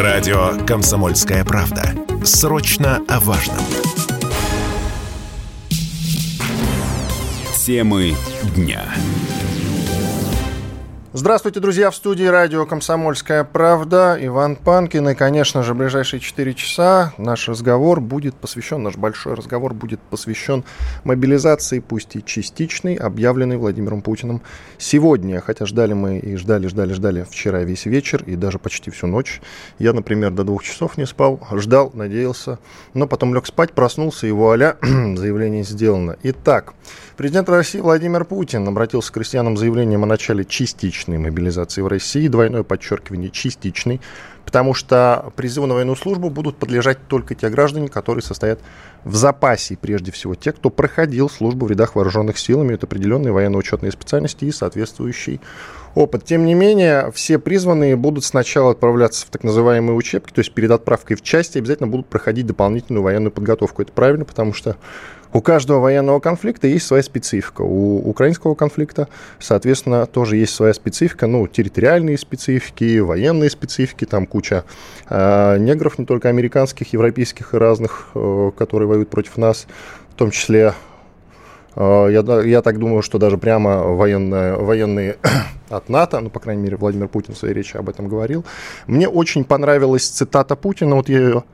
Радио «Комсомольская правда». Срочно о важном. Темы дня. Здравствуйте, друзья, в студии радио «Комсомольская правда». Иван Панкин. И, конечно же, ближайшие 4 часа наш разговор будет посвящен, наш большой разговор будет посвящен мобилизации, пусть и частичной, объявленной Владимиром Путиным сегодня. Хотя ждали мы и ждали, ждали, ждали вчера весь вечер и даже почти всю ночь. Я, например, до двух часов не спал, ждал, надеялся, но потом лег спать, проснулся, и вуаля, заявление сделано. Итак, президент России Владимир Путин обратился к крестьянам с заявлением о начале частичной частичной мобилизации в России, двойное подчеркивание частичной, потому что призыву на военную службу будут подлежать только те граждане, которые состоят в запасе, прежде всего те, кто проходил службу в рядах вооруженных сил, имеют определенные военно-учетные специальности и соответствующий опыт. Тем не менее, все призванные будут сначала отправляться в так называемые учебки, то есть перед отправкой в части обязательно будут проходить дополнительную военную подготовку. Это правильно, потому что у каждого военного конфликта есть своя специфика. У украинского конфликта, соответственно, тоже есть своя специфика, ну, территориальные специфики, военные специфики, там куча э, негров, не только американских, европейских и разных, э, которые воюют против нас, в том числе э, я, я так думаю, что даже прямо военные, военные от НАТО, ну, по крайней мере, Владимир Путин в своей речи об этом говорил. Мне очень понравилась цитата Путина, вот я ее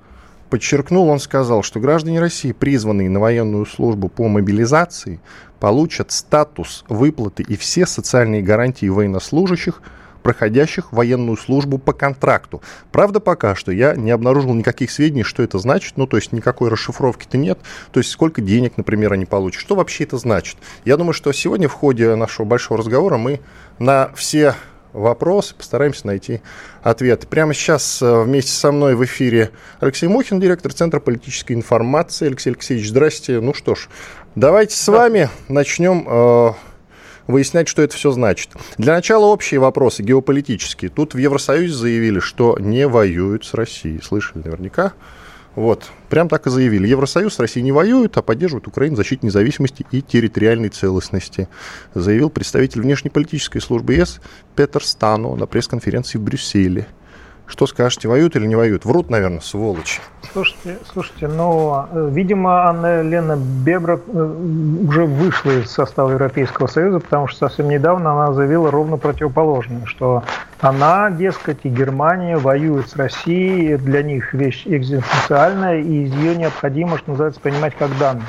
подчеркнул, он сказал, что граждане России, призванные на военную службу по мобилизации, получат статус выплаты и все социальные гарантии военнослужащих, проходящих военную службу по контракту. Правда, пока что я не обнаружил никаких сведений, что это значит, ну, то есть никакой расшифровки-то нет, то есть сколько денег, например, они получат, что вообще это значит. Я думаю, что сегодня в ходе нашего большого разговора мы на все вопрос, постараемся найти ответ. Прямо сейчас э, вместе со мной в эфире Алексей Мухин, директор Центра политической информации. Алексей Алексеевич, здрасте. Ну что ж, давайте с да. вами начнем э, выяснять, что это все значит. Для начала общие вопросы геополитические. Тут в Евросоюзе заявили, что не воюют с Россией. Слышали наверняка. Вот, прям так и заявили. Евросоюз с Россией не воюет, а поддерживает Украину в защите независимости и территориальной целостности, заявил представитель внешнеполитической службы ЕС Петер Стану на пресс-конференции в Брюсселе. Что скажете, воюют или не воюют? Врут, наверное, сволочи. Слушайте, слушайте, но, э, видимо, Анна Лена Бебра э, уже вышла из состава Европейского Союза, потому что совсем недавно она заявила ровно противоположное, что она, дескать, и Германия воюют с Россией, для них вещь экзистенциальная, и из ее необходимо, что называется, понимать как данность.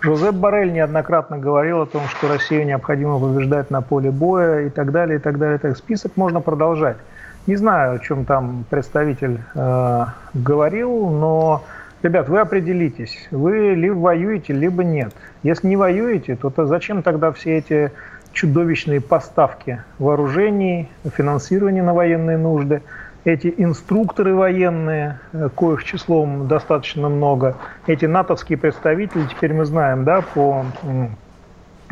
Жозеп Барель неоднократно говорил о том, что Россию необходимо побеждать на поле боя и так далее, и так далее. Так список можно продолжать. Не знаю, о чем там представитель э, говорил, но, ребят, вы определитесь. Вы либо воюете, либо нет. Если не воюете, то, то зачем тогда все эти чудовищные поставки вооружений, финансирование на военные нужды, эти инструкторы военные, э, коих числом достаточно много, эти натовские представители, теперь мы знаем, да, по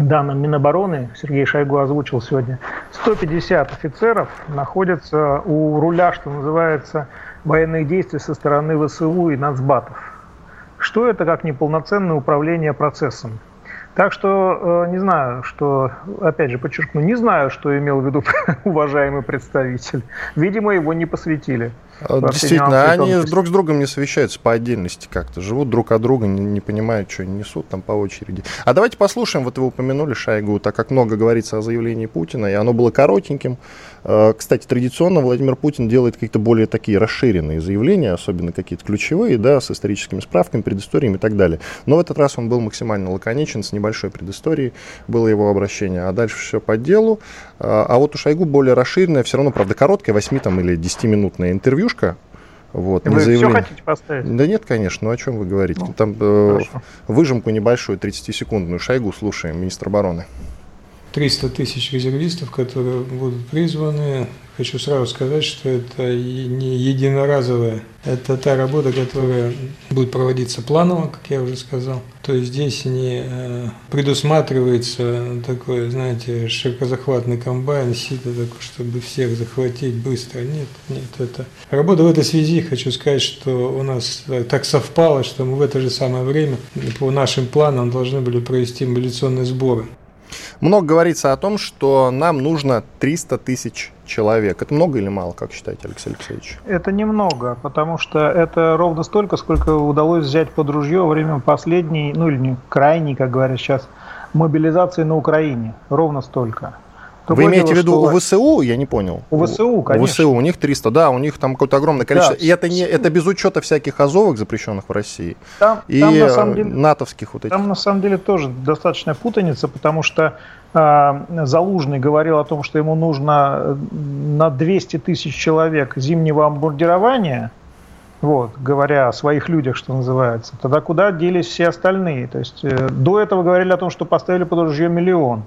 данным Минобороны, Сергей Шойгу озвучил сегодня, 150 офицеров находятся у руля, что называется, военных действий со стороны ВСУ и нацбатов. Что это как неполноценное управление процессом? Так что э, не знаю, что, опять же, подчеркну, не знаю, что имел в виду уважаемый представитель. Видимо, его не посвятили. Действительно, они друг с другом не совещаются по отдельности как-то, живут друг от друга, не, не понимают, что они несут там по очереди. А давайте послушаем, вот вы упомянули Шойгу, так как много говорится о заявлении Путина, и оно было коротеньким. Э, кстати, традиционно Владимир Путин делает какие-то более такие расширенные заявления, особенно какие-то ключевые, да, с историческими справками, предысториями и так далее. Но в этот раз он был максимально лаконичен, с небольшой предысторией было его обращение, а дальше все по делу. Э, а вот у Шойгу более расширенное, все равно, правда, короткое, 8 там, или 10-минутное интервьюшка, вот, вы все хотите поставить? Да нет, конечно, ну о чем вы говорите? Ну, Там э, выжимку небольшую, 30-секундную. Шойгу слушаем, министр обороны. 300 тысяч резервистов, которые будут призваны. Хочу сразу сказать, что это не единоразовая, это та работа, которая будет проводиться планово, как я уже сказал. То есть здесь не э, предусматривается такой, знаете, широкозахватный комбайн, сито такой, чтобы всех захватить быстро. Нет, нет, это работа в этой связи, хочу сказать, что у нас так совпало, что мы в это же самое время по нашим планам должны были провести мобилизационные сборы. Много говорится о том, что нам нужно 300 тысяч человек. Это много или мало, как считаете, Алексей Алексеевич? Это немного, потому что это ровно столько, сколько удалось взять под ружье во время последней, ну или не крайней, как говорят сейчас, мобилизации на Украине. Ровно столько. Другое Вы имеете в виду у ВСУ? Я не понял. У ВСУ, конечно. У ВСУ, у них 300, да, у них там какое-то огромное количество. Да. И это, не, это без учета всяких азовых, запрещенных в России, там, и там, на самом деле, натовских вот этих. Там на самом деле тоже достаточно путаница, потому что э, Залужный говорил о том, что ему нужно на 200 тысяч человек зимнего бомбардирования, вот, говоря о своих людях, что называется, тогда куда делись все остальные? То есть э, до этого говорили о том, что поставили под ружье миллион.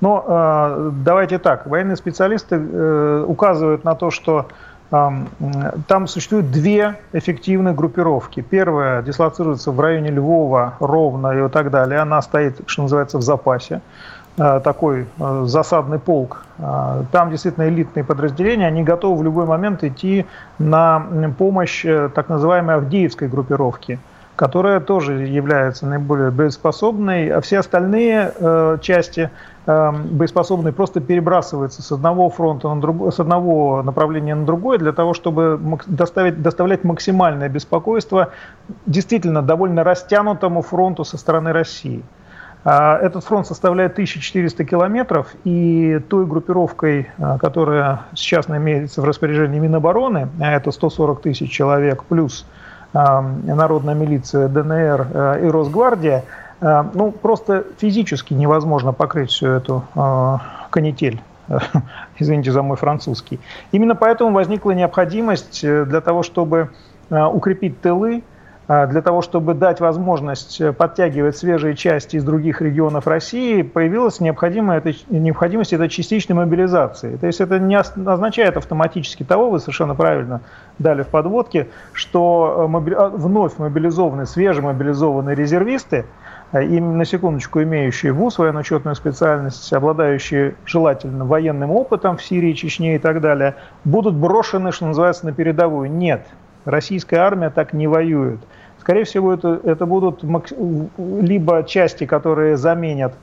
Но э, давайте так, военные специалисты э, указывают на то, что там существуют две эффективные группировки. Первая дислоцируется в районе Львова, Ровно и так далее. Она стоит, что называется, в запасе э, такой засадный полк. Там действительно элитные подразделения, они готовы в любой момент идти на помощь так называемой Авдеевской группировки которая тоже является наиболее боеспособной, а все остальные части боеспособные просто перебрасываются с одного фронта на другой, с одного направления на другое для того, чтобы доставить, доставлять максимальное беспокойство действительно довольно растянутому фронту со стороны России. А, этот фронт составляет 1400 километров, и той группировкой, а, которая сейчас имеется в распоряжении Минобороны, а это 140 тысяч человек плюс народная милиция, ДНР э, и Росгвардия, ну, просто физически невозможно покрыть всю эту э, канитель извините за мой французский. Именно поэтому возникла необходимость для того, чтобы укрепить тылы, для того, чтобы дать возможность э, подтягивать свежие части из других регионов России, появилась необходимая, необходимость этой частичной мобилизации. То есть это не означает автоматически того, вы совершенно правильно дали в подводке, что э, вновь мобилизованные, свежемобилизованные резервисты, э, им на секундочку имеющие ВУЗ, военно-учетную специальность, обладающие желательно военным опытом в Сирии, Чечне и так далее, будут брошены, что называется, на передовую. Нет, российская армия так не воюет. Скорее всего, это, это будут либо части, которые заменят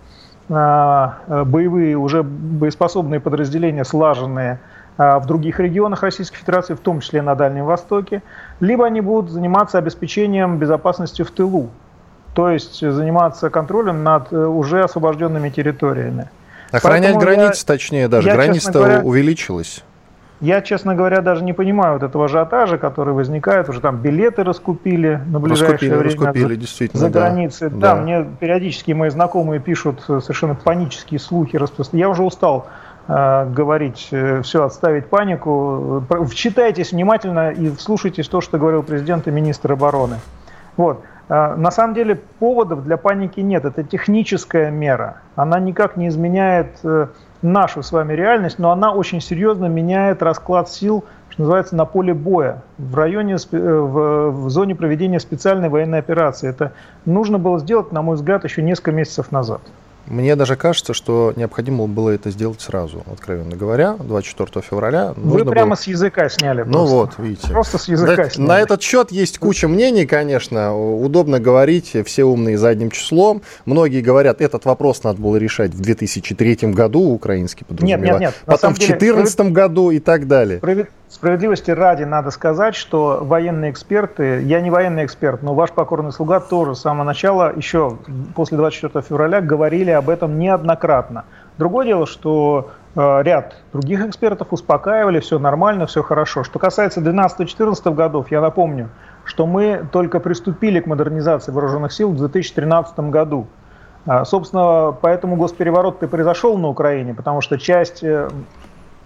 а, боевые, уже боеспособные подразделения, слаженные а, в других регионах Российской Федерации, в том числе на Дальнем Востоке, либо они будут заниматься обеспечением безопасности в тылу, то есть заниматься контролем над э, уже освобожденными территориями. Охранять границы, я, точнее даже, граница-то увеличилась. Я, честно говоря, даже не понимаю вот этого ажиотажа, который возникает. Уже там билеты раскупили на ближайшее раскупили, время раскупили, действительно, за границей. Да, да, мне периодически мои знакомые пишут совершенно панические слухи. Я уже устал э, говорить, э, все, отставить панику. Вчитайтесь внимательно и вслушайтесь то, что говорил президент и министр обороны. Вот. Э, на самом деле поводов для паники нет. Это техническая мера. Она никак не изменяет э, нашу с вами реальность, но она очень серьезно меняет расклад сил, что называется, на поле боя, в районе, э, в, в зоне проведения специальной военной операции. Это нужно было сделать, на мой взгляд, еще несколько месяцев назад. Мне даже кажется, что необходимо было это сделать сразу, откровенно говоря, 24 февраля. Вы прямо было... с языка сняли. Ну просто. вот, видите. Просто с языка на, сняли. На этот счет есть куча мнений, конечно. Удобно говорить, все умные задним числом. Многие говорят, этот вопрос надо было решать в 2003 году, украинский подразумевает. Нет, нет, нет. Потом в 2014 году и так далее. Справедливости ради надо сказать, что военные эксперты, я не военный эксперт, но ваш покорный слуга тоже с самого начала, еще после 24 февраля, говорили об этом неоднократно. Другое дело, что э, ряд других экспертов успокаивали, все нормально, все хорошо. Что касается 12-14 годов, я напомню, что мы только приступили к модернизации вооруженных сил в 2013 году. А, собственно, поэтому госпереворот и произошел на Украине, потому что часть Э,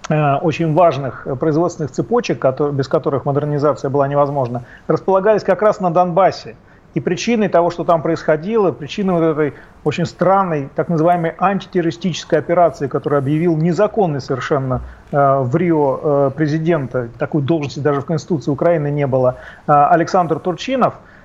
очень важных производственных цепочек, без которых модернизация была невозможна, располагались как раз на Донбассе. И причиной того, что там происходило, причиной вот этой очень странной так называемой антитеррористической операции, которую объявил незаконный совершенно э, в Рио э, президента, такой должности даже в Конституции Украины не было, э, Александр Турчинов – Э,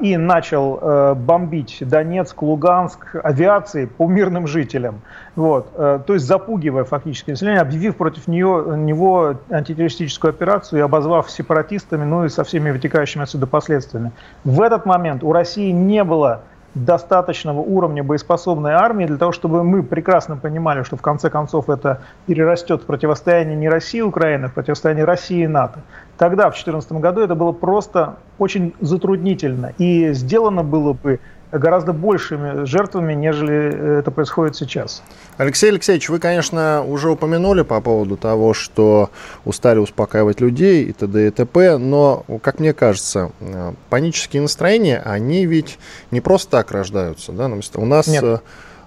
и начал э, бомбить Донецк, Луганск авиацией по мирным жителям. Вот. Э, то есть запугивая фактически население, объявив против нее, него антитеррористическую операцию и обозвав сепаратистами, ну и со всеми вытекающими отсюда последствиями. В этот момент у России не было достаточного уровня боеспособной армии для того, чтобы мы прекрасно понимали, что в конце концов это перерастет в противостояние не России и Украины, а в противостояние России и НАТО. Тогда, в 2014 году, это было просто очень затруднительно. И сделано было бы гораздо большими жертвами, нежели это происходит сейчас. Алексей Алексеевич, вы, конечно, уже упомянули по поводу того, что устали успокаивать людей и т.д. и т.п., но, как мне кажется, э, панические настроения, они ведь не просто так рождаются. Да? У нас, Нет. Э,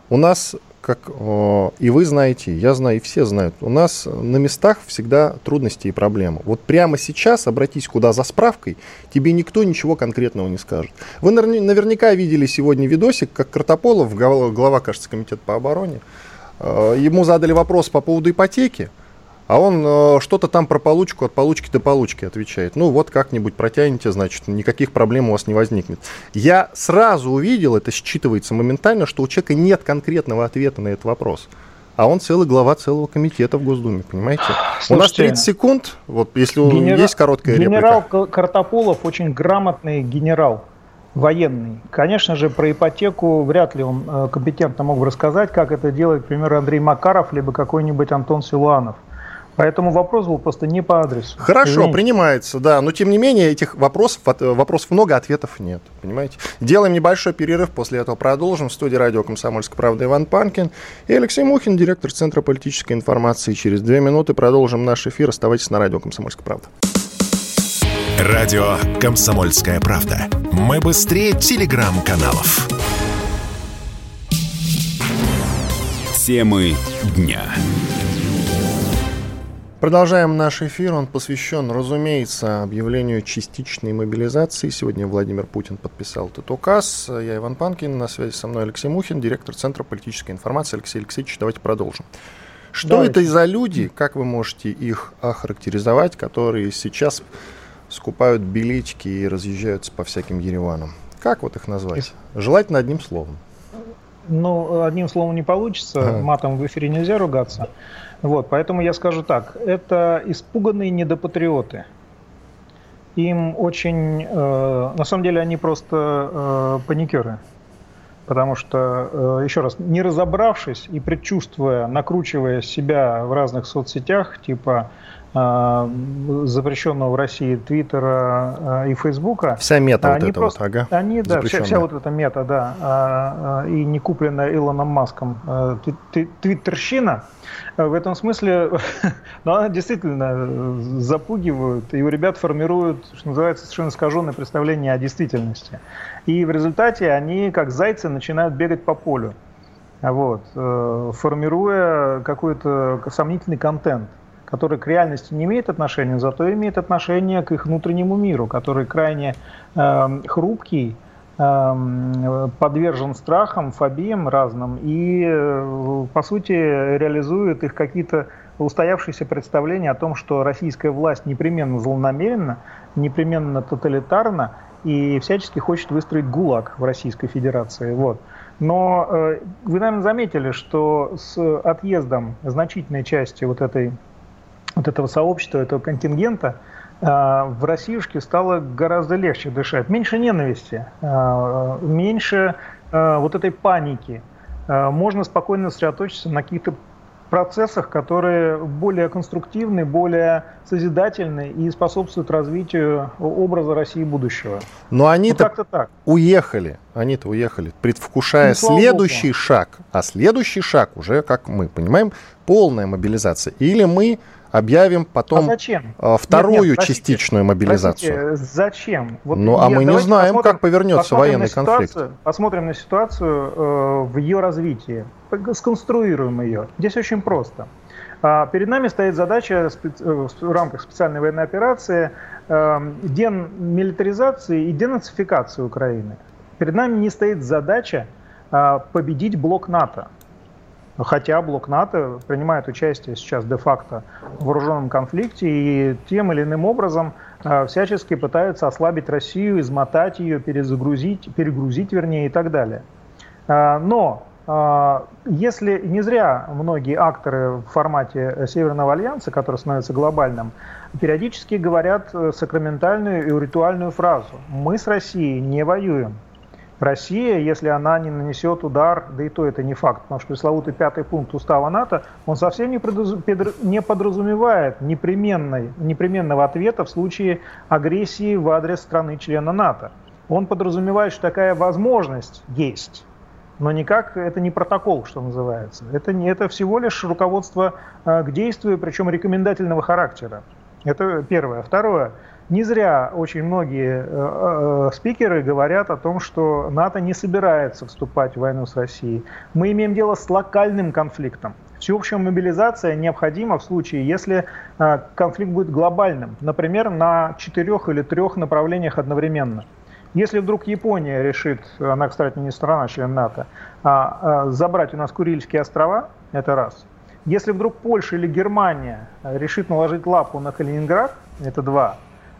у нас как и вы знаете, я знаю, и все знают, у нас на местах всегда трудности и проблемы. Вот прямо сейчас обратись куда за справкой, тебе никто ничего конкретного не скажет. Вы наверняка видели сегодня видосик, как Картополов, глава, кажется, комитета по обороне, э, ему задали вопрос по поводу ипотеки, а он э, что-то там про получку, от получки до получки отвечает. Ну вот как-нибудь протянете, значит, никаких проблем у вас не возникнет. Я сразу увидел, это считывается моментально, что у человека нет конкретного ответа на этот вопрос. А он целый глава целого комитета в Госдуме, понимаете? Слушайте, у нас 30 секунд, вот если генера... есть короткая генерал реплика. Генерал Картополов очень грамотный генерал военный. Конечно же, про ипотеку вряд ли он э, компетентно мог бы рассказать, как это делает, к примеру, Андрей Макаров, либо какой-нибудь Антон Силуанов. Поэтому вопрос был просто не по адресу. Хорошо, Извините. принимается, да. Но тем не менее, этих вопросов, вопросов много, ответов нет. Понимаете? Делаем небольшой перерыв, после этого продолжим. В студии радио «Комсомольская правда» Иван Панкин и Алексей Мухин, директор Центра политической информации. Через две минуты продолжим наш эфир. Оставайтесь на радио «Комсомольская правда». Радио «Комсомольская правда». Мы быстрее телеграм-каналов. Темы дня. Продолжаем наш эфир. Он посвящен, разумеется, объявлению частичной мобилизации. Сегодня Владимир Путин подписал этот указ. Я Иван Панкин, на связи со мной Алексей Мухин, директор Центра политической информации. Алексей Алексеевич, давайте продолжим. Что давайте. это за люди, как вы можете их охарактеризовать, которые сейчас скупают билетики и разъезжаются по всяким Ереванам? Как вот их назвать? Желательно одним словом. Ну, одним словом не получится, ага. матом в эфире нельзя ругаться. Вот, поэтому я скажу так, это испуганные недопатриоты. Им очень, э, на самом деле они просто э, паникеры. Потому что, э, еще раз, не разобравшись и предчувствуя, накручивая себя в разных соцсетях, типа запрещенного в России Твиттера э, и Фейсбука. Вся мета они вот эта просто, вот, ага. Они, да, вся, вся вот эта мета, да, а, а, и не купленная Илоном Маском твиттерщина, в этом смысле, ну, она действительно запугивают, и у ребят формируют, что называется, совершенно искаженное представление о действительности. И в результате они, как зайцы, начинают бегать по полю, вот, э, формируя какой-то сомнительный контент который к реальности не имеет отношения, зато имеет отношение к их внутреннему миру, который крайне э, хрупкий, Эм, подвержен страхам, фобиям разным и, э, по сути, реализует их какие-то устоявшиеся представления о том, что российская власть непременно злонамеренна, непременно тоталитарна и всячески хочет выстроить ГУЛАГ в Российской Федерации. Вот. Но э, вы, наверное, заметили, что с отъездом значительной части вот, этой, вот этого сообщества, этого контингента, а, в Россиюшке стало гораздо легче дышать. Меньше ненависти, а, меньше а, вот этой паники. Можно спокойно сосредоточиться на каких-то процессах, которые более конструктивны, более созидательны и способствуют развитию образа России будущего. Но они-то ну, так. уехали, они-то уехали, предвкушая ну, следующий Богу. шаг. А следующий шаг уже, как мы понимаем, полная мобилизация. Или мы объявим потом а зачем? А, вторую нет, нет, частичную мобилизацию. Простите, зачем? Вот ну, а мы не знаем, как повернется военный конфликт. Посмотрим на ситуацию э, в ее развитии, сконструируем ее. Здесь очень просто. А, перед нами стоит задача э, в рамках специальной военной операции э, демилитаризации и денацификации Украины. Перед нами не стоит задача а, победить блок НАТО. Хотя блок НАТО принимает участие сейчас де-факто в вооруженном конфликте и тем или иным образом э, всячески пытаются ослабить Россию, измотать ее, перезагрузить, перегрузить, вернее, и так далее. Э, но э, если не зря многие акторы в формате Северного альянса, который становится глобальным, периодически говорят сакраментальную и ритуальную фразу «Мы с Россией не воюем». Россия, если она не нанесет удар, да и то это не факт, потому что пресловутый пятый пункт устава НАТО, он совсем не, не подразумевает непременной, непременного ответа в случае агрессии в адрес страны-члена НАТО. Он подразумевает, что такая возможность есть, но никак это не протокол, что называется. Это, не, это всего лишь руководство э, к действию, причем рекомендательного характера. Это первое. Второе. Не зря очень многие э, э, спикеры говорят о том, что НАТО не собирается вступать в войну с Россией. Мы имеем дело с локальным конфликтом. Всеобщая мобилизация необходима в случае, если э, конфликт будет глобальным, например, на четырех или трех направлениях одновременно. Если вдруг Япония решит, она, кстати, не страна, член НАТО, а, а, забрать у нас Курильские острова, это раз. Если вдруг Польша или Германия решит наложить лапу на Калининград, это два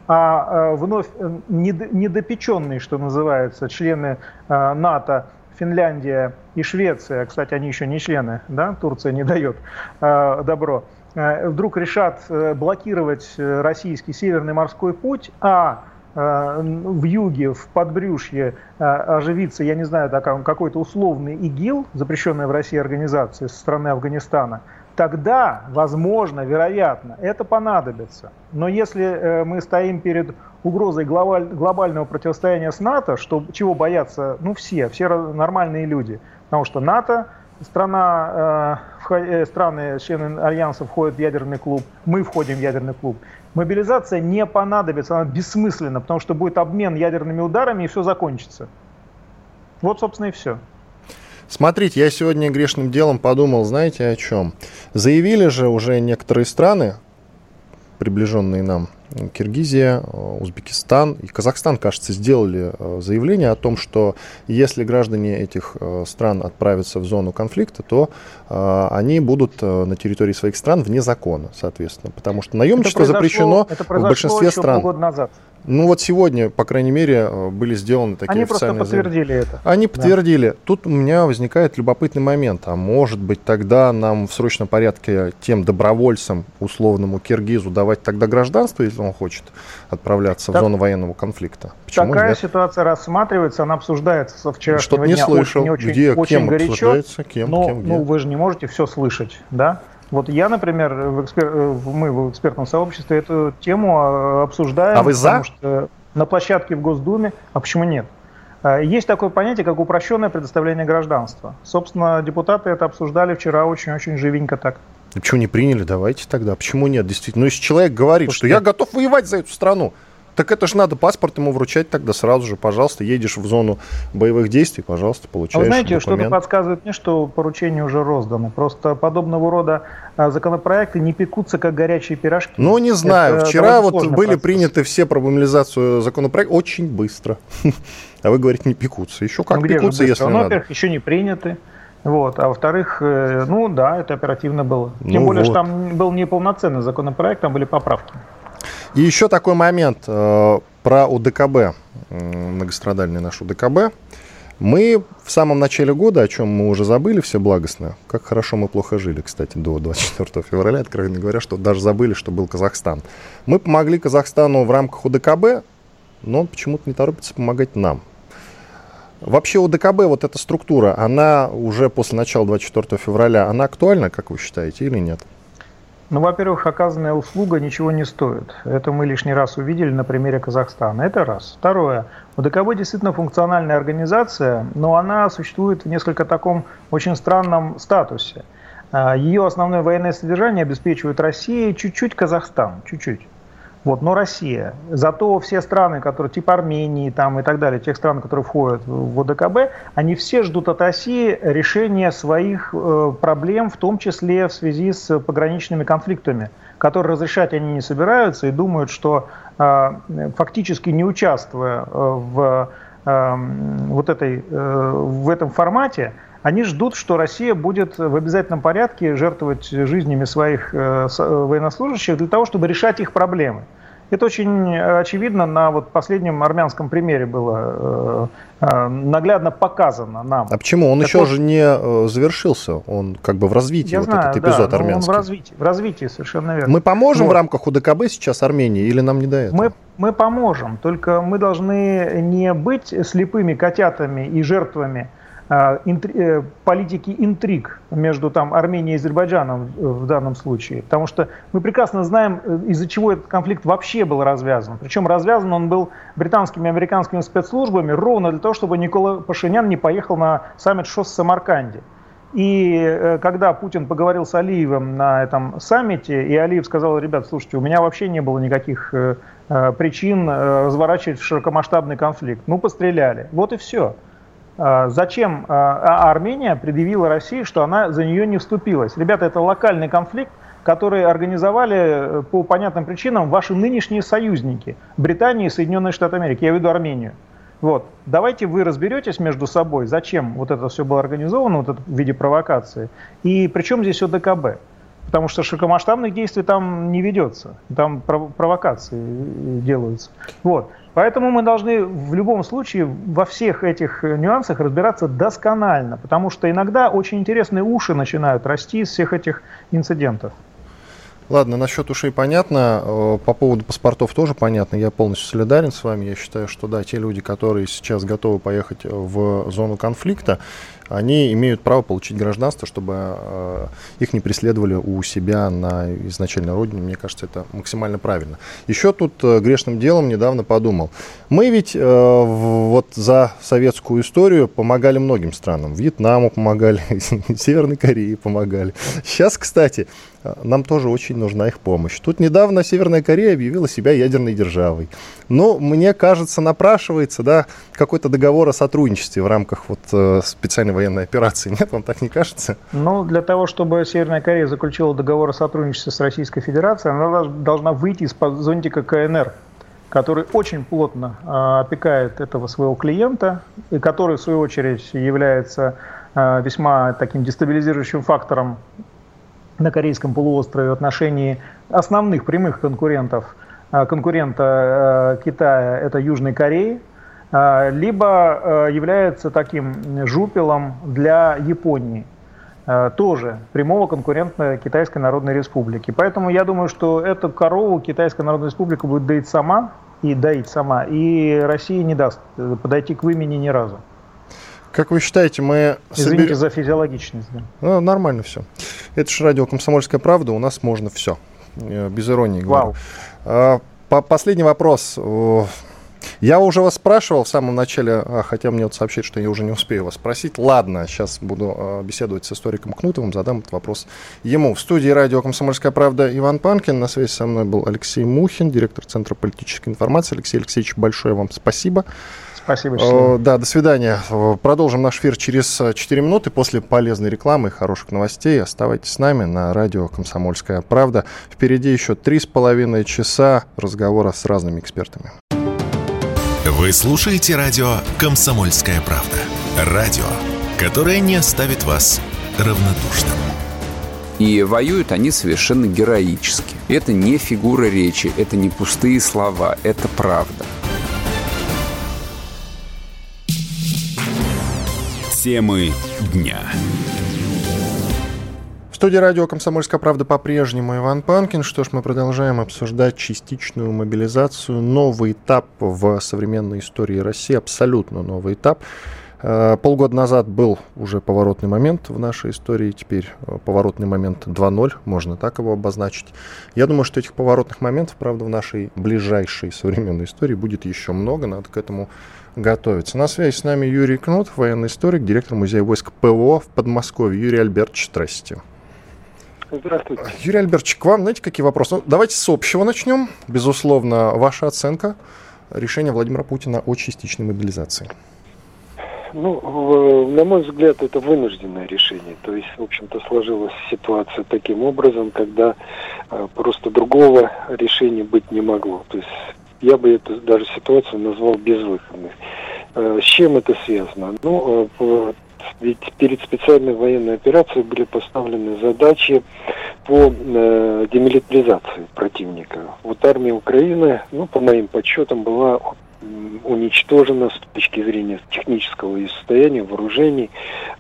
а э, вновь э, недопеченные, что называется, члены э, НАТО, Финляндия и Швеция, кстати, они еще не члены, да, Турция не дает добро, вдруг решат блокировать российский Северный морской путь, а в юге, в подбрюшье оживится, я не знаю, какой-то условный ИГИЛ, запрещенная в России организация со стороны Афганистана – тогда, возможно, вероятно, это понадобится. Но если э, мы стоим перед угрозой глобаль, глобального противостояния с НАТО, что, чего боятся ну, все, все нормальные люди, потому что НАТО, страна, э, э, страны, члены Альянса входят в ядерный клуб, мы входим в ядерный клуб, мобилизация не понадобится, она бессмысленна, потому что будет обмен ядерными ударами и все закончится. Вот, собственно, и все. Смотрите, я сегодня грешным делом подумал, знаете, о чем? Заявили же уже некоторые страны, приближенные нам, Киргизия, Узбекистан и Казахстан, кажется, сделали э, заявление о том, что если граждане этих э, стран отправятся в зону конфликта, то э, они будут на территории своих стран вне закона, соответственно, потому что наемничество это запрещено это в большинстве стран. Полгода назад. Ну вот сегодня, по крайней мере, э, были сделаны такие Они официальные просто подтвердили заявления. это. Они подтвердили. Да. Тут у меня возникает любопытный момент. А может быть тогда нам в срочном порядке тем добровольцам, условному киргизу, давать тогда гражданство, если он хочет отправляться так, в зону военного конфликта? Почему такая нет? ситуация рассматривается, она обсуждается со вчерашнего Что-то не слышал. Очень, где, очень кем горячо. обсуждается, кем, но, кем, где? Ну, вы же не можете все слышать, да? Вот я, например, в экспер... мы в экспертном сообществе эту тему а, обсуждаем. А вы за? Потому что на площадке в Госдуме, а почему нет? А, есть такое понятие, как упрощенное предоставление гражданства. Собственно, депутаты это обсуждали вчера очень-очень живенько так. Почему не приняли? Давайте тогда. Почему нет? Действительно. Ну, если человек говорит, Слушайте, что я готов воевать за эту страну, так это же надо паспорт ему вручать тогда сразу же, пожалуйста, едешь в зону боевых действий, пожалуйста, получаешь а вы знаете, что-то подсказывает мне, что поручение уже роздано. Просто подобного рода а, законопроекты не пекутся, как горячие пирожки. Ну, не знаю. Это Вчера вот были процесс. приняты все про мобилизацию законопроекта очень быстро. А вы говорите, не пекутся. Еще как ну, пекутся, если ну, надо. во-первых, еще не приняты. Вот. А во-вторых, э, ну да, это оперативно было. Тем ну более, вот. что там был неполноценный законопроект, там были поправки. И еще такой момент э, про УДКБ, многострадальный наш УДКБ. Мы в самом начале года, о чем мы уже забыли все благостно, как хорошо мы плохо жили, кстати, до 24 февраля, откровенно говоря, что даже забыли, что был Казахстан. Мы помогли Казахстану в рамках УДКБ, но он почему-то не торопится помогать нам. Вообще УДКБ, вот эта структура, она уже после начала 24 февраля, она актуальна, как вы считаете, или нет? Ну, во-первых, оказанная услуга ничего не стоит. Это мы лишний раз увидели на примере Казахстана. Это раз. Второе. УДКБ действительно функциональная организация, но она существует в несколько таком очень странном статусе. А, Ее основное военное содержание обеспечивает Россия и чуть-чуть Казахстан. Чуть-чуть. Вот, но Россия. Зато все страны, которые типа Армении там, и так далее, тех стран, которые входят в ОДКБ, они все ждут от России решения своих э, проблем, в том числе в связи с пограничными конфликтами, которые разрешать они не собираются и думают, что э, фактически не участвуя э, в э, вот этой, э, в этом формате, они ждут, что Россия будет в обязательном порядке жертвовать жизнями своих э, военнослужащих для того, чтобы решать их проблемы. Это очень очевидно на вот последнем армянском примере было э, э, наглядно показано нам. А почему? Он так еще вот, же не э, завершился, он как бы в развитии, я вот знаю, этот эпизод да, армянский. Он в развитии, в развитии, совершенно верно. Мы поможем вот. в рамках УДКБ сейчас Армении или нам не до этого? Мы мы поможем, только мы должны не быть слепыми котятами и жертвами а, э, политики интриг между там, Арменией и Азербайджаном в данном случае. Потому что мы прекрасно знаем, э, из-за чего этот конфликт вообще был развязан. Причем развязан он был британскими и американскими спецслужбами ровно для того, чтобы Никола Пашинян не поехал на саммит ШОС в Самарканде. И э, когда Путин поговорил с Алиевым на этом саммите, и Алиев сказал, ребят, слушайте, у меня вообще не было никаких причин разворачивать широкомасштабный конфликт. Ну, постреляли. Вот и все. А, зачем а, а Армения предъявила России, что она за нее не вступилась? Ребята, это локальный конфликт, который организовали э, по понятным причинам ваши нынешние союзники Британия и Соединенные Штаты Америки, я веду Армению. Вот. Давайте вы разберетесь между собой, зачем вот это все было организовано вот это в виде провокации, и причем здесь ОДКБ. Потому что широкомасштабных действий там не ведется, там провокации делаются. Вот. Поэтому мы должны в любом случае во всех этих нюансах разбираться досконально, потому что иногда очень интересные уши начинают расти из всех этих инцидентов. Ладно, насчет ушей понятно. Э, по поводу паспортов тоже понятно. Я полностью солидарен с вами. Я считаю, что да, те люди, которые сейчас готовы поехать в зону конфликта, они имеют право получить гражданство, чтобы э, их не преследовали у себя на изначальной родине. Мне кажется, это максимально правильно. Еще тут э, грешным делом недавно подумал. Мы ведь вот за советскую историю помогали многим странам. Вьетнаму помогали, Северной Корее помогали. Сейчас, кстати, нам тоже очень нужна их помощь. Тут недавно Северная Корея объявила себя ядерной державой. Но мне кажется, напрашивается да, какой-то договор о сотрудничестве в рамках вот, э, специальной военной операции. Нет, вам так не кажется? Ну, для того, чтобы Северная Корея заключила договор о сотрудничестве с Российской Федерацией, она должна выйти из-под зонтика КНР который очень плотно э, опекает этого своего клиента, и который, в свою очередь, является э, весьма таким дестабилизирующим фактором на Корейском полуострове в отношении основных прямых конкурентов, э, конкурента Китая, это Южной Кореи, либо является таким жупелом для Японии, тоже прямого конкурента Китайской Народной Республики. Поэтому я думаю, что эту корову Китайская Народная Республика будет доить сама, и доить сама, и Россия не даст подойти к вымени ни разу. Как вы считаете, мы... Извините собер... за физиологичность. Да. Ну, нормально все. Это же радио «Комсомольская правда», у нас можно все. Э, без иронии говорю. Вау. А, последний вопрос. Я уже вас спрашивал в самом начале, а, хотя мне вот сообщают, что я уже не успею вас спросить. Ладно, сейчас буду а, беседовать с историком Кнутовым, задам этот вопрос ему. В студии радио «Комсомольская правда» Иван Панкин. На связи со мной был Алексей Мухин, директор Центра политической информации. Алексей Алексеевич, большое вам спасибо. Спасибо. Счастливо. Да, до свидания. Продолжим наш эфир через 4 минуты после полезной рекламы и хороших новостей. Оставайтесь с нами на радио «Комсомольская правда». Впереди еще три с половиной часа разговора с разными экспертами. Вы слушаете радио «Комсомольская правда». Радио, которое не оставит вас равнодушным. И воюют они совершенно героически. Это не фигура речи, это не пустые слова, это правда. Темы дня. Студии радио «Комсомольская правда» по-прежнему Иван Панкин. Что ж, мы продолжаем обсуждать частичную мобилизацию. Новый этап в современной истории России, абсолютно новый этап. Э, полгода назад был уже поворотный момент в нашей истории, теперь э, поворотный момент 2.0, можно так его обозначить. Я думаю, что этих поворотных моментов, правда, в нашей ближайшей современной истории будет еще много, надо к этому готовится. На связи с нами Юрий Кнут, военный историк, директор музея войск ПВО в Подмосковье. Юрий Альбертович, здрасте. Здравствуйте. Юрий Альбертович, к вам, знаете, какие вопросы? Ну, давайте с общего начнем. Безусловно, ваша оценка решения Владимира Путина о частичной мобилизации. Ну, на мой взгляд, это вынужденное решение. То есть, в общем-то, сложилась ситуация таким образом, когда э, просто другого решения быть не могло. То есть я бы эту даже ситуацию назвал безвыходной. Э, с чем это связано? Ну, э, ведь перед специальной военной операцией были поставлены задачи по э, демилитаризации противника. Вот армия Украины, ну, по моим подсчетам, была уничтожена с точки зрения технического состояния, вооружений,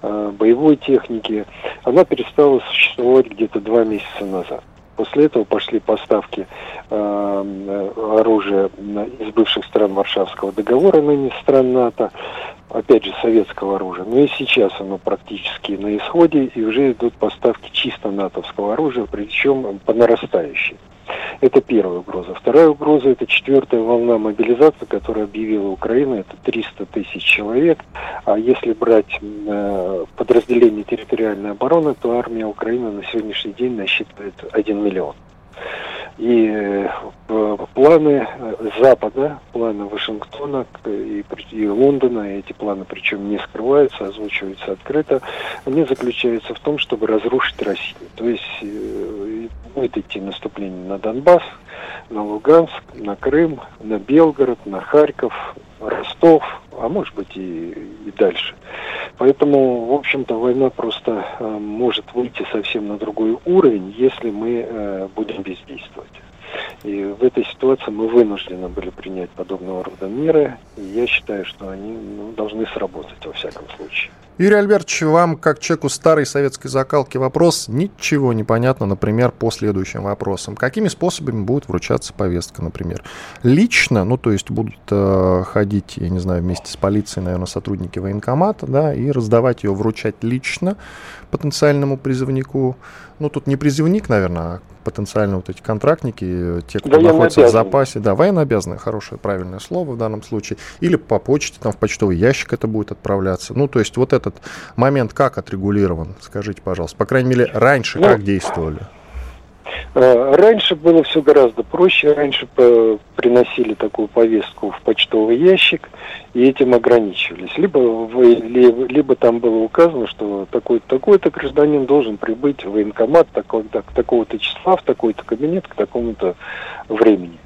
боевой техники. Она перестала существовать где-то два месяца назад. После этого пошли поставки э, оружия из бывших стран Варшавского договора, ныне стран НАТО, опять же, советского оружия. Но и сейчас оно практически на исходе, и уже идут поставки чисто натовского оружия, причем по нарастающей. Это первая угроза. Вторая угроза – это четвертая волна мобилизации, которую объявила Украина. Это 300 тысяч человек. А если брать э, подразделение территориальной обороны, то армия Украины на сегодняшний день насчитывает 1 миллион. И э, планы Запада, планы Вашингтона и, и Лондона, эти планы причем не скрываются, озвучиваются открыто, они заключаются в том, чтобы разрушить Россию. То есть э, будет идти наступление на Донбасс, на Луганск, на Крым, на Белгород, на Харьков, Ростов, а может быть и, и дальше. Поэтому, в общем-то, война просто э, может выйти совсем на другой уровень, если мы э, будем бездействовать. И в этой ситуации мы вынуждены были принять подобного рода меры. И я считаю, что они ну, должны сработать во всяком случае. Юрий Альбертович, вам, как человеку старой советской закалки, вопрос ничего не понятно, например, по следующим вопросам. Какими способами будет вручаться повестка, например? Лично, ну, то есть будут э, ходить, я не знаю, вместе с полицией, наверное, сотрудники военкомата, да, и раздавать ее, вручать лично потенциальному призывнику. Ну, тут не призывник, наверное, а потенциально вот эти контрактники, те, кто находится в запасе, да, военно обязанные, хорошее, правильное слово в данном случае, или по почте, там в почтовый ящик это будет отправляться. Ну, то есть вот этот момент как отрегулирован, скажите, пожалуйста, по крайней мере, раньше ну, как действовали? Э, раньше было все гораздо проще. Раньше приносили такую повестку в почтовый ящик и этим ограничивались. Либо, либо, либо там было указано, что такой-то такой-то гражданин должен прибыть в военкомат такого, так, такого-то числа, в такой-то кабинет к такому-то времени.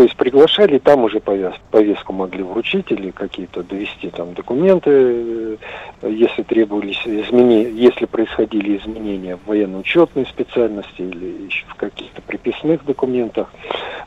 То есть приглашали, там уже повестку, повестку могли вручить или какие-то довести там документы, э, если требовались изменения, если происходили изменения в военно-учетной специальности или еще в каких-то приписных документах,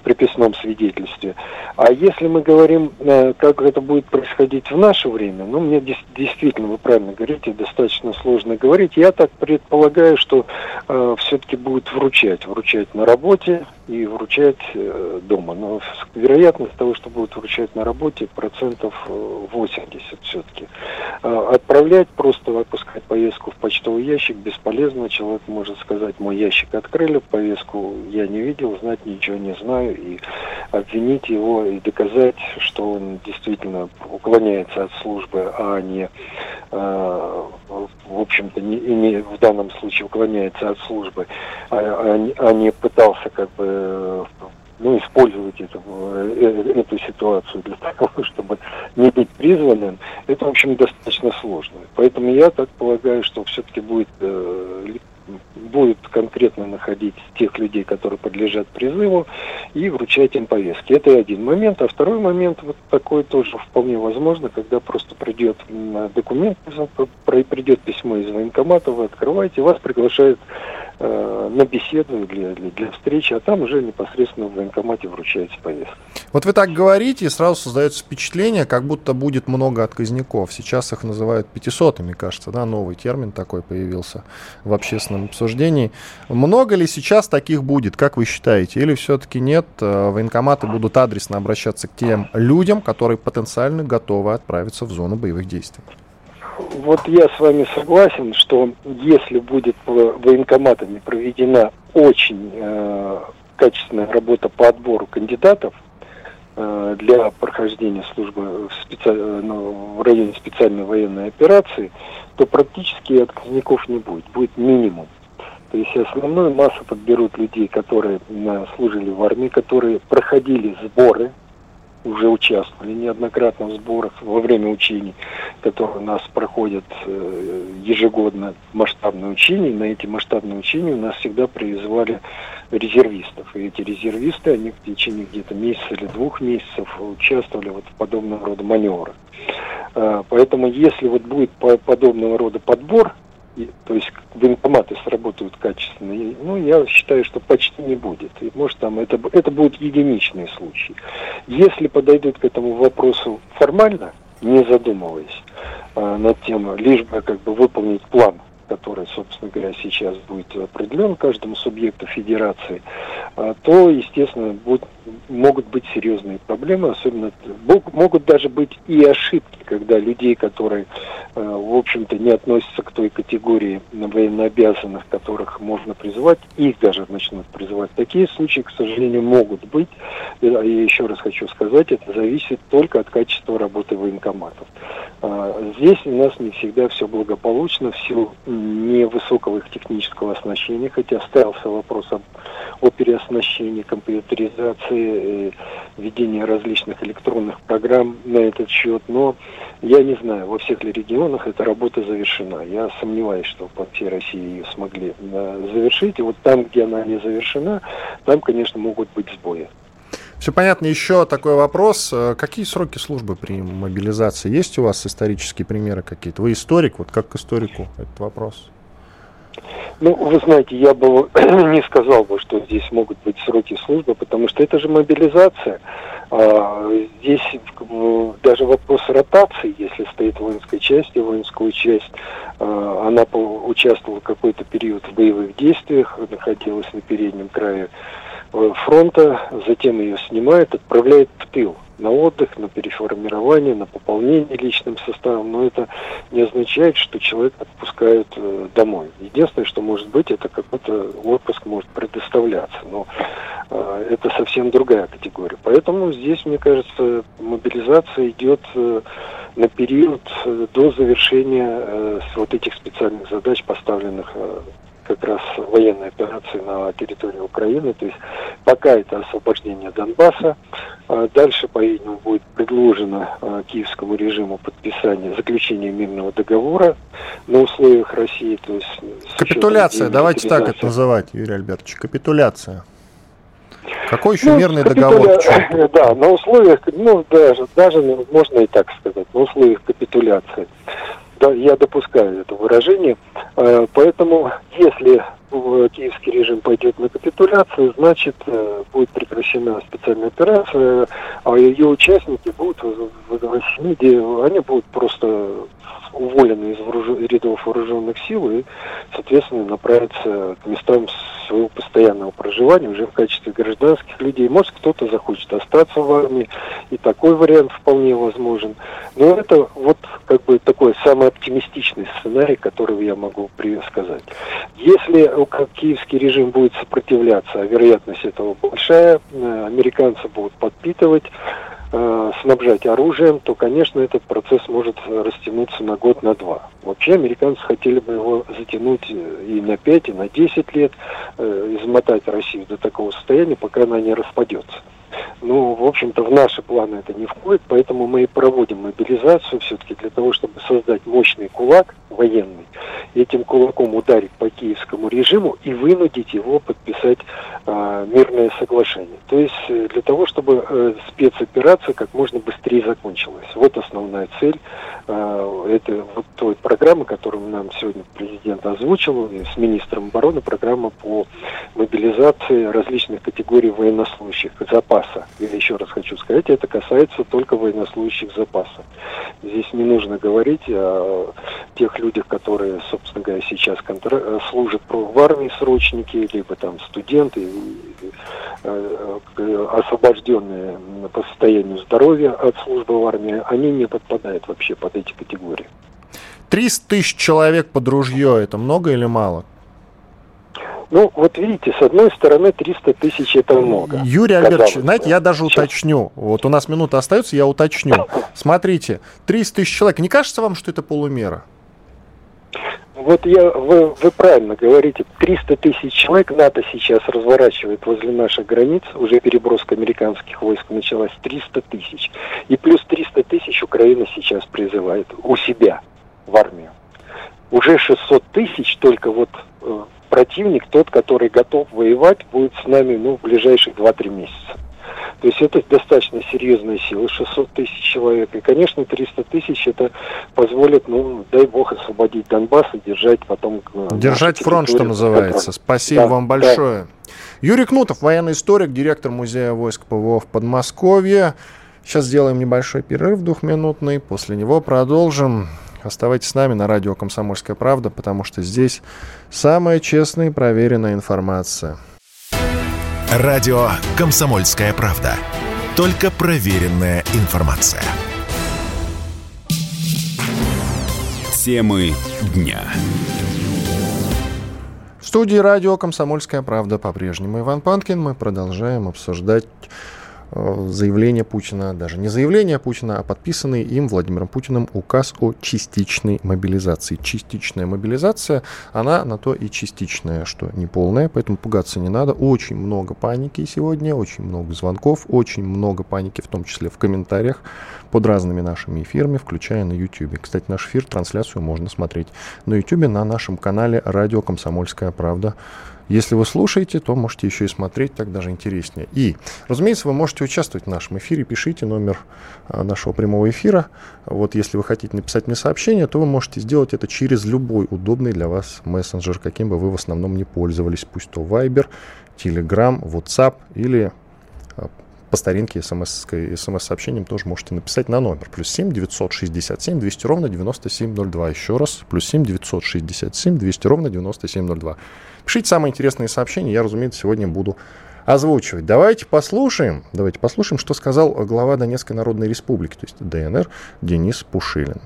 приписном свидетельстве. А если мы говорим, э, как это будет происходить в наше время, ну, мне действительно, вы правильно говорите, достаточно сложно говорить. Я так предполагаю, что э, все-таки будет вручать, вручать на работе и вручать э, дома. Но вероятность того, что будут вручать на работе, процентов 80 э, все-таки. А, отправлять, просто выпускать повестку в почтовый ящик бесполезно. Человек может сказать, мой ящик открыли, повестку я не видел, знать ничего не знаю, и обвинить его и доказать, что он действительно уклоняется от службы, а не, э, в общем-то, не, не в данном случае уклоняется от службы, а, а, а не пытался как бы ну, использовать эту, э, эту ситуацию для того, чтобы не быть призванным, это, в общем, достаточно сложно. Поэтому я так полагаю, что все-таки будет, э, будет конкретно находить тех людей, которые подлежат призыву, и вручать им повестки. Это один момент. А второй момент, вот такой тоже вполне возможно, когда просто придет документ, придет письмо из военкомата, вы открываете, вас приглашают Э, на беседу для, для, для встречи, а там уже непосредственно в военкомате вручается повестка. Вот вы так говорите, и сразу создается впечатление, как будто будет много отказников. Сейчас их называют пятисотами, кажется, да, новый термин такой появился в общественном обсуждении. Много ли сейчас таких будет, как вы считаете? Или все-таки нет, э, военкоматы будут адресно обращаться к тем людям, которые потенциально готовы отправиться в зону боевых действий? Вот я с вами согласен, что если будет военкоматами проведена очень э, качественная работа по отбору кандидатов э, для прохождения службы в, специ... ну, в районе специальной военной операции, то практически отказников не будет, будет минимум. То есть основную массу подберут людей, которые э, служили в армии, которые проходили сборы уже участвовали неоднократно в сборах во время учений, которые у нас проходят э, ежегодно масштабные учения. На эти масштабные учения у нас всегда призывали резервистов. И эти резервисты, они в течение где-то месяца или двух месяцев участвовали вот в подобного рода маневрах. Э, поэтому если вот будет подобного рода подбор, и, то есть военкоматы сработают качественно, и, ну, я считаю, что почти не будет. И, может, там это, это будут единичные случаи. Если подойдут к этому вопросу формально, не задумываясь э, над тем, лишь бы как бы выполнить план который, собственно говоря, сейчас будет определен каждому субъекту федерации, а, то, естественно, будет, могут быть серьезные проблемы, особенно могут даже быть и ошибки, когда людей, которые, а, в общем-то, не относятся к той категории военнообязанных, которых можно призывать, их даже начнут призывать. Такие случаи, к сожалению, могут быть. И еще раз хочу сказать, это зависит только от качества работы военкоматов. А, здесь у нас не всегда все благополучно в силу невысокого их технического оснащения, хотя ставился вопрос об, о переоснащении, компьютеризации, э, введении различных электронных программ на этот счет, но я не знаю, во всех ли регионах эта работа завершена. Я сомневаюсь, что по всей России ее смогли э, завершить. И вот там, где она не завершена, там, конечно, могут быть сбои. Все понятно. Еще такой вопрос. Э, какие сроки службы при мобилизации? Есть у вас исторические примеры какие-то? Вы историк, вот как к историку этот вопрос? Ну, вы знаете, я бы не сказал бы, что здесь могут быть сроки службы, потому что это же мобилизация. А, здесь даже вопрос ротации, если стоит воинская часть, и воинскую часть, а, она участвовала какой-то период в боевых действиях, находилась на переднем крае Э, фронта, затем ее снимают, отправляют в тыл на отдых, на переформирование, на пополнение личным составом, но это не означает, что человек отпускают э, домой. Единственное, что может быть, это какой-то отпуск может предоставляться, но э, это совсем другая категория. Поэтому здесь, мне кажется, мобилизация идет э, на период э, до завершения э, вот этих специальных задач, поставленных э, как раз военной операции на территории Украины. То есть пока это освобождение Донбасса. А дальше, по-видимому, будет предложено а, киевскому режиму подписание заключения мирного договора на условиях России. То есть Капитуляция, давайте так это называть, Юрий Альбертович, капитуляция. Какой еще ну, мирный договор? Да, на условиях, ну даже, даже можно и так сказать, на условиях капитуляции да, я допускаю это выражение. Э, поэтому, если киевский режим пойдет на капитуляцию, значит, э, будет прекращена специальная операция, а ее участники будут возвращены, они будут просто уволены из рядов вооруженных сил и, соответственно, направятся к местам своего постоянного проживания уже в качестве гражданских людей. Может, кто-то захочет остаться в армии, и такой вариант вполне возможен. Но это вот как бы такой самый оптимистичный сценарий, который я могу сказать. Если киевский режим будет сопротивляться, а вероятность этого большая, э, американцы будут подпитывать Э, снабжать оружием, то, конечно, этот процесс может растянуться на год, на два. Вообще американцы хотели бы его затянуть э, и на 5, и на 10 лет, э, измотать Россию до такого состояния, пока она не распадется. Ну, в общем-то, в наши планы это не входит, поэтому мы и проводим мобилизацию все-таки для того, чтобы создать мощный кулак военный, этим кулаком ударить по киевскому режиму и вынудить его подписать э, мирное соглашение. То есть э, для того, чтобы э, спецоперация как можно быстрее закончилась. Вот основная цель э, это вот той программы, которую нам сегодня президент озвучил с министром обороны, программа по мобилизации различных категорий военнослужащих запаса. Я еще раз хочу сказать, это касается только военнослужащих запаса. Здесь не нужно говорить о тех людях, которые, собственно говоря, сейчас контр... Э, служат в армии срочники, либо там студенты, э, э, освобожденные по состоянию здоровья от службы в армии, они не подпадают вообще под эти категории. 300 тысяч человек под ружье, это много или мало? Ну, вот видите, с одной стороны 300 тысяч это много. Юрий Альбертович, знаете, я даже Сейчас. уточню. Вот у нас минута остается, я уточню. Смотрите, 300 тысяч человек. Не кажется вам, что это полумера? Вот я, вы, вы правильно говорите, 300 тысяч человек НАТО сейчас разворачивает возле наших границ, уже переброска американских войск началась, 300 тысяч. И плюс 300 тысяч Украина сейчас призывает у себя в армию. Уже 600 тысяч только вот э, противник, тот, который готов воевать, будет с нами ну, в ближайшие 2-3 месяца. То есть это достаточно серьезная сила, 600 тысяч человек. И, конечно, 300 тысяч это позволит, ну, дай бог, освободить Донбасс и держать потом... Э, держать фронт, что называется. Спасибо да, вам большое. Да. Юрий Кнутов, военный историк, директор музея войск ПВО в Подмосковье. Сейчас сделаем небольшой перерыв двухминутный, после него продолжим. Оставайтесь с нами на радио «Комсомольская правда», потому что здесь самая честная и проверенная информация. Радио «Комсомольская правда». Только проверенная информация. Темы дня. В студии радио «Комсомольская правда» по-прежнему Иван Панкин. Мы продолжаем обсуждать заявление Путина, даже не заявление Путина, а подписанный им, Владимиром Путиным, указ о частичной мобилизации. Частичная мобилизация, она на то и частичная, что не полная, поэтому пугаться не надо. Очень много паники сегодня, очень много звонков, очень много паники, в том числе в комментариях под разными нашими эфирами, включая на YouTube. Кстати, наш эфир, трансляцию можно смотреть на YouTube на нашем канале «Радио Комсомольская правда». Если вы слушаете, то можете еще и смотреть, так даже интереснее. И, разумеется, вы можете участвовать в нашем эфире. Пишите номер а, нашего прямого эфира. Вот если вы хотите написать мне сообщение, то вы можете сделать это через любой удобный для вас мессенджер, каким бы вы в основном не пользовались, пусть то Viber, Telegram, WhatsApp или по старинке смс-сообщением тоже можете написать на номер. Плюс 7 967 200 ровно 9702. Еще раз. Плюс 7 967 200 ровно 9702. Пишите самые интересные сообщения. Я, разумеется, сегодня буду озвучивать. Давайте послушаем, давайте послушаем, что сказал глава Донецкой Народной Республики, то есть ДНР, Денис Пушилин.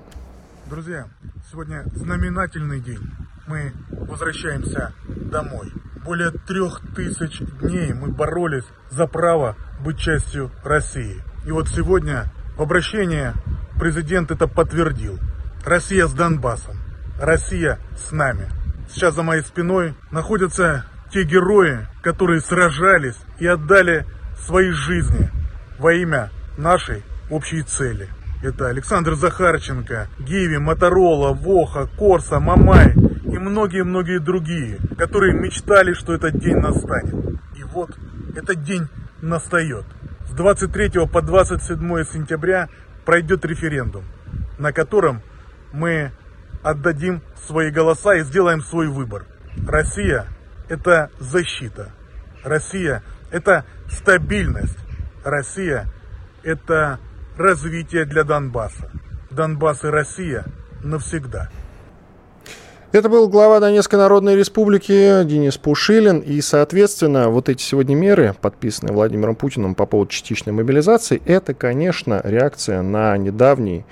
Друзья, сегодня знаменательный день. Мы возвращаемся домой. Более трех тысяч дней мы боролись за право быть частью России. И вот сегодня в обращении президент это подтвердил. Россия с Донбассом. Россия с нами. Сейчас за моей спиной находятся те герои, которые сражались и отдали свои жизни во имя нашей общей цели. Это Александр Захарченко, Гиви, Моторола, Воха, Корса, Мамай и многие-многие другие, которые мечтали, что этот день настанет. И вот этот день настает. С 23 по 27 сентября пройдет референдум, на котором мы отдадим свои голоса и сделаем свой выбор. Россия – это защита. Россия – это стабильность. Россия – это развитие для Донбасса. Донбасс и Россия навсегда. Это был глава Донецкой Народной Республики Денис Пушилин. И, соответственно, вот эти сегодня меры, подписанные Владимиром Путиным по поводу частичной мобилизации, это, конечно, реакция на недавний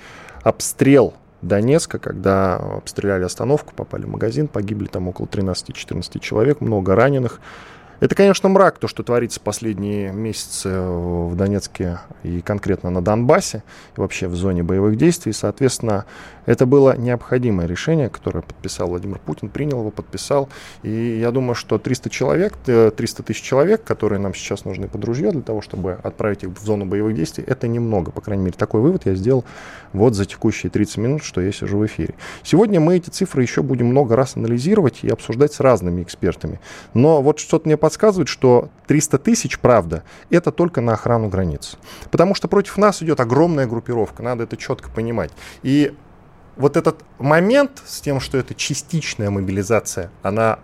обстрел Донецка, когда обстреляли остановку, попали в магазин, погибли там около 13-14 человек, много раненых. Это, конечно, мрак, то, что творится последние месяцы в Донецке и конкретно на Донбассе, и вообще в зоне боевых действий. Соответственно, это было необходимое решение, которое подписал Владимир Путин, принял его, подписал. И я думаю, что 300 человек, 300 э, тысяч человек, которые нам сейчас нужны под ружье для того, чтобы отправить их в зону боевых действий, это немного. По крайней мере, такой вывод я сделал вот за текущие 30 минут, что я сижу в эфире. Сегодня мы эти цифры еще будем много раз анализировать и обсуждать с разными экспертами. Но вот что-то мне подсказывает, что 300 тысяч, правда, это только на охрану границ. Потому что против нас идет огромная группировка, надо это четко понимать. И вот этот момент с тем, что это частичная мобилизация, она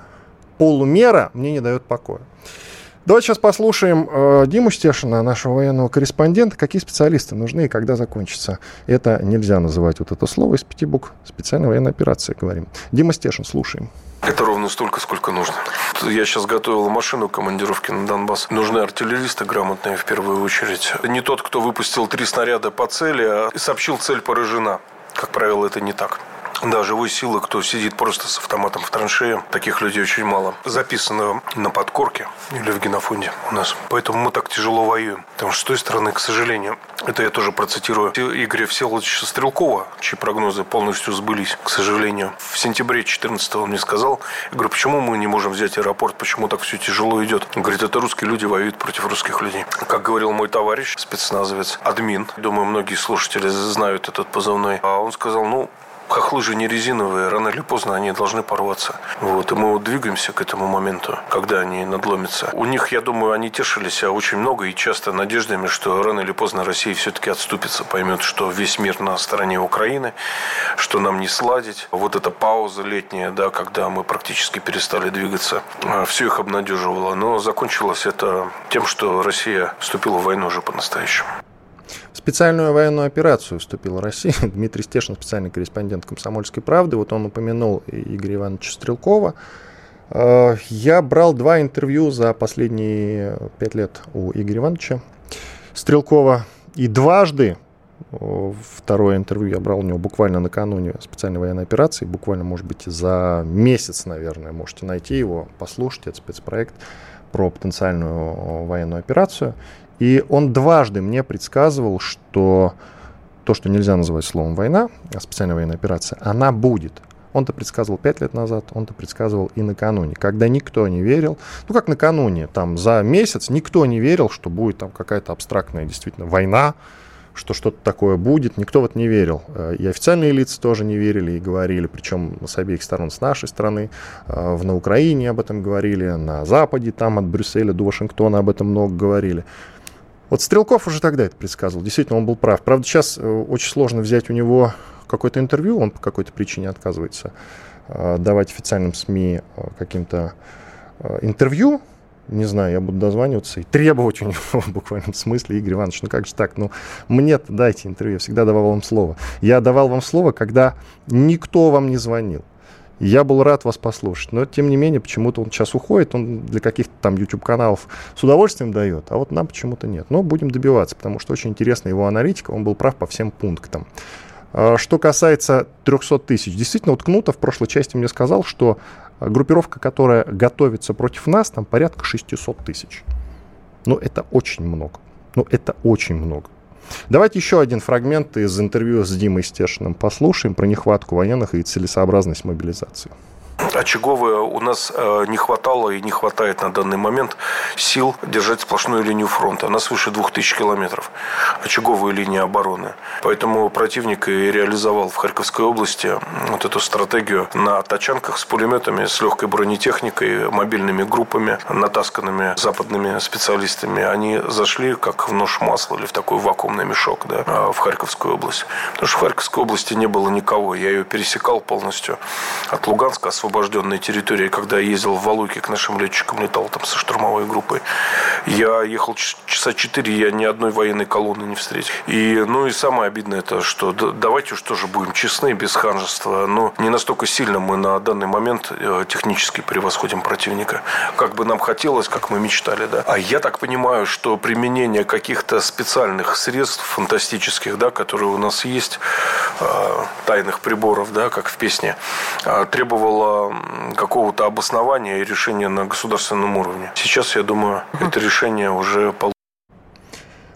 полумера, мне не дает покоя. Давайте сейчас послушаем э, Диму Стешина, нашего военного корреспондента, какие специалисты нужны и когда закончится. Это нельзя называть вот это слово из пяти букв. Специальная военная операция, говорим. Дима Стешин, слушаем. Это ровно столько, сколько нужно. Я сейчас готовил машину командировки на Донбасс. Нужны артиллеристы грамотные в первую очередь. Не тот, кто выпустил три снаряда по цели, а сообщил цель поражена. Как правило, это не так. Да, живой силы, кто сидит просто с автоматом в траншее, таких людей очень мало. Записано на подкорке или в генофонде у нас. Поэтому мы так тяжело воюем. Потому что с той стороны, к сожалению, это я тоже процитирую Игоря Всеволодовича Стрелкова, чьи прогнозы полностью сбылись, к сожалению. В сентябре 14 он мне сказал, я говорю, почему мы не можем взять аэропорт, почему так все тяжело идет? Он говорит, это русские люди воюют против русских людей. Как говорил мой товарищ, спецназовец, админ, думаю, многие слушатели знают этот позывной, а он сказал, ну, хохлы же не резиновые, рано или поздно они должны порваться. Вот, и мы вот двигаемся к этому моменту, когда они надломятся. У них, я думаю, они тешились очень много и часто надеждами, что рано или поздно Россия все-таки отступится, поймет, что весь мир на стороне Украины, что нам не сладить. Вот эта пауза летняя, да, когда мы практически перестали двигаться, а, все их обнадеживало. Но закончилось это тем, что Россия вступила в войну уже по-настоящему. Специальную военную операцию вступила Россия. Дмитрий Стешин, специальный корреспондент «Комсомольской правды». Вот он упомянул Игоря Ивановича Стрелкова. Э, я брал два интервью за последние пять лет у Игоря Ивановича Стрелкова. И дважды Второе интервью я брал у него буквально накануне специальной военной операции, буквально, может быть, за месяц, наверное, можете найти его, послушать, это спецпроект про потенциальную военную операцию. И он дважды мне предсказывал, что то, что нельзя называть словом война, а специальная военная операция, она будет. Он-то предсказывал пять лет назад, он-то предсказывал и накануне, когда никто не верил. Ну, как накануне, там, за месяц никто не верил, что будет там какая-то абстрактная действительно война, что что-то такое будет, никто вот не верил. Э, и официальные лица тоже не верили и говорили, причем с обеих сторон, с нашей стороны, э, в, на Украине об этом говорили, на Западе, там от Брюсселя до Вашингтона об этом много говорили. Вот Стрелков уже тогда это предсказывал, действительно, он был прав. Правда, сейчас э, очень сложно взять у него какое-то интервью, он по какой-то причине отказывается давать официальным СМИ каким-то интервью, не знаю, я буду дозваниваться и требовать у него в буквальном смысле, Игорь Иванович, ну как же так, ну мне-то дайте интервью, я всегда давал вам слово. Я давал вам слово, когда никто вам не звонил. Я был рад вас послушать, но тем не менее почему-то он сейчас уходит, он для каких-то там YouTube-каналов с удовольствием дает, а вот нам почему-то нет. Но будем добиваться, потому что очень интересна его аналитика, он был прав по всем пунктам. А, что касается 300 тысяч, действительно, вот Кнутов в прошлой части мне сказал, что группировка, которая готовится против нас, там порядка 600 тысяч. Ну, это очень много. Ну, это очень много. Давайте еще один фрагмент из интервью с Димой Стешиным послушаем про нехватку военных и целесообразность мобилизации очаговая у нас э, не хватало и не хватает на данный момент сил держать сплошную линию фронта. Она свыше 2000 километров. Очаговая линия обороны. Поэтому противник и реализовал в Харьковской области вот эту стратегию на тачанках с пулеметами, с легкой бронетехникой, мобильными группами, натасканными западными специалистами. Они зашли как в нож масла или в такой вакуумный мешок да, в Харьковскую область. Потому что в Харьковской области не было никого. Я ее пересекал полностью от Луганска, освобождал освобожденной территории, когда я ездил в Валуйке к нашим летчикам, летал там со штурмовой группой. Я ехал часа четыре, я ни одной военной колонны не встретил. И, ну и самое обидное это, что давайте уж тоже будем честны, без ханжества. Но не настолько сильно мы на данный момент э, технически превосходим противника, как бы нам хотелось, как мы мечтали, да. А я так понимаю, что применение каких-то специальных средств фантастических, да, которые у нас есть, э, тайных приборов, да, как в песне, э, требовало какого-то обоснования и решения на государственном уровне. Сейчас, я думаю, это решение уже получено.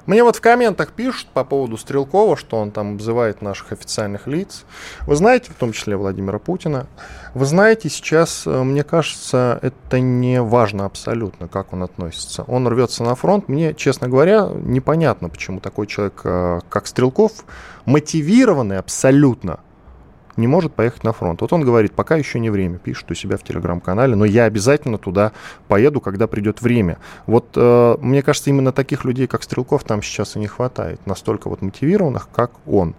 Мне вот в комментах пишут по поводу Стрелкова, что он там обзывает наших официальных лиц. Вы знаете, в том числе Владимира Путина, вы знаете, сейчас, э, мне кажется, это не важно абсолютно, как он относится. Он рвется на фронт. Мне, честно говоря, непонятно, почему такой человек, э, как Стрелков, мотивированный абсолютно не может поехать на фронт. Вот он говорит, пока еще не время, пишет у себя в телеграм-канале, но я обязательно туда поеду, когда придет время. Вот э, мне кажется, именно таких людей, как Стрелков, там сейчас и не хватает, настолько вот мотивированных, как он.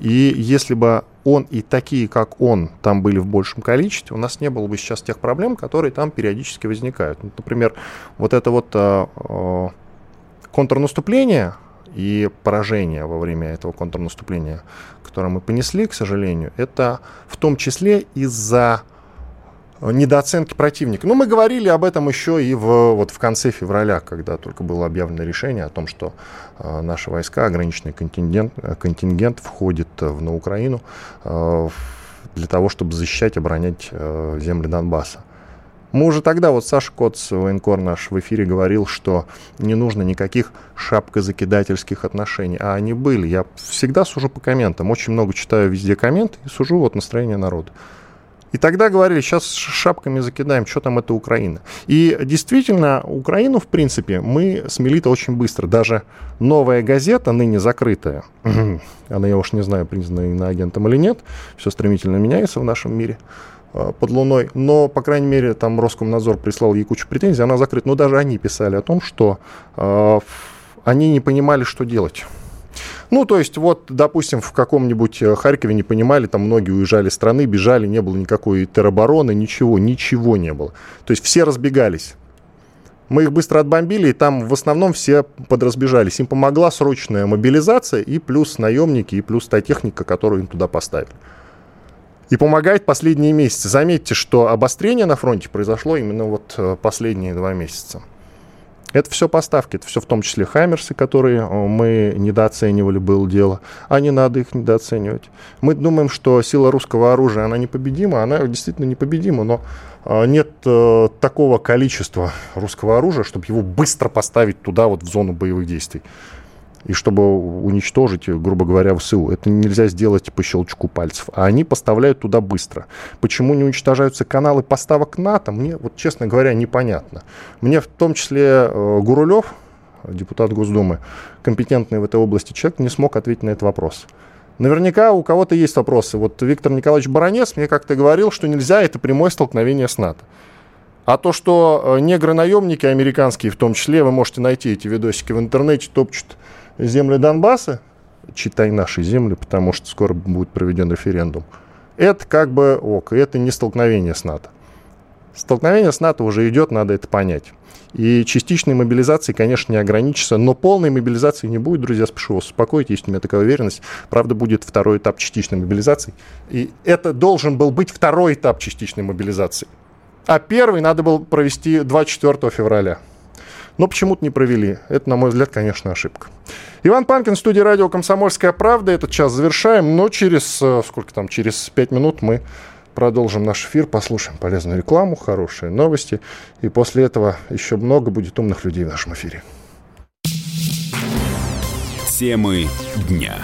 И если бы он и такие, как он, там были в большем количестве, у нас не было бы сейчас тех проблем, которые там периодически возникают. Например, вот это вот э, э, контрнаступление, и поражение во время этого контрнаступления, которое мы понесли, к сожалению, это в том числе из-за недооценки противника. Ну, мы говорили об этом еще и в, вот в конце февраля, когда только было объявлено решение о том, что э, наши войска, ограниченный контингент, контингент входит в, на Украину э, для того, чтобы защищать, оборонять э, земли Донбасса. Мы уже тогда, вот Саша Коц, военкор наш, в эфире говорил, что не нужно никаких шапкозакидательских отношений, а они были. Я всегда сужу по комментам, очень много читаю везде комменты и сужу вот настроение народа. И тогда говорили, сейчас шапками закидаем, что там это Украина. И действительно, Украину, в принципе, мы смели-то очень быстро. Даже новая газета, ныне закрытая, она, я уж не знаю, признана иноагентом или нет, все стремительно меняется в нашем мире, под Луной, но, по крайней мере, там Роскомнадзор прислал ей кучу претензий, она закрыта. Но даже они писали о том, что э, они не понимали, что делать. Ну, то есть, вот, допустим, в каком-нибудь э, Харькове не понимали, там многие уезжали из страны, бежали, не было никакой теробороны, ничего, ничего не было. То есть все разбегались. Мы их быстро отбомбили, и там в основном все подразбежались. Им помогла срочная мобилизация и плюс наемники, и плюс та техника, которую им туда поставили. И помогает последние месяцы. Заметьте, что обострение на фронте произошло именно вот э, последние два месяца. Это все поставки, это все в том числе Хаймерсы, которые э, мы недооценивали, было дело. А не надо их недооценивать. Мы думаем, что сила русского оружия, она непобедима, она действительно непобедима, но э, нет такого количества русского оружия, чтобы его быстро поставить туда, вот в зону боевых действий и чтобы уничтожить, грубо говоря, ВСУ. Это нельзя сделать по щелчку пальцев. А они поставляют туда быстро. Почему не уничтожаются каналы поставок НАТО, мне, вот честно говоря, непонятно. Мне в том числе э, Гурулев, депутат Госдумы, компетентный в этой области человек, не смог ответить на этот вопрос. Наверняка у кого-то есть вопросы. Вот Виктор Николаевич Баранец мне как-то говорил, что нельзя, это прямое столкновение с НАТО. А то, что э, негры-наемники американские, в том числе, вы можете найти эти видосики в интернете, топчут земли Донбасса, читай наши земли, потому что скоро будет проведен референдум, это как бы ок, это не столкновение с НАТО. Столкновение с НАТО уже идет, надо это понять. И частичной мобилизации, конечно, не ограничится, но полной мобилизации не будет, друзья, спешу вас успокоить, есть у меня такая уверенность. Правда, будет второй этап частичной мобилизации. И это должен был быть второй этап частичной мобилизации. А первый надо было провести 24 февраля но почему-то не провели. Это, на мой взгляд, конечно, ошибка. Иван Панкин, студия радио «Комсомольская правда». Этот час завершаем, но через, э, сколько там, через пять минут мы продолжим наш эфир, послушаем полезную рекламу, хорошие новости. И после этого еще много будет умных людей в нашем эфире. Темы дня.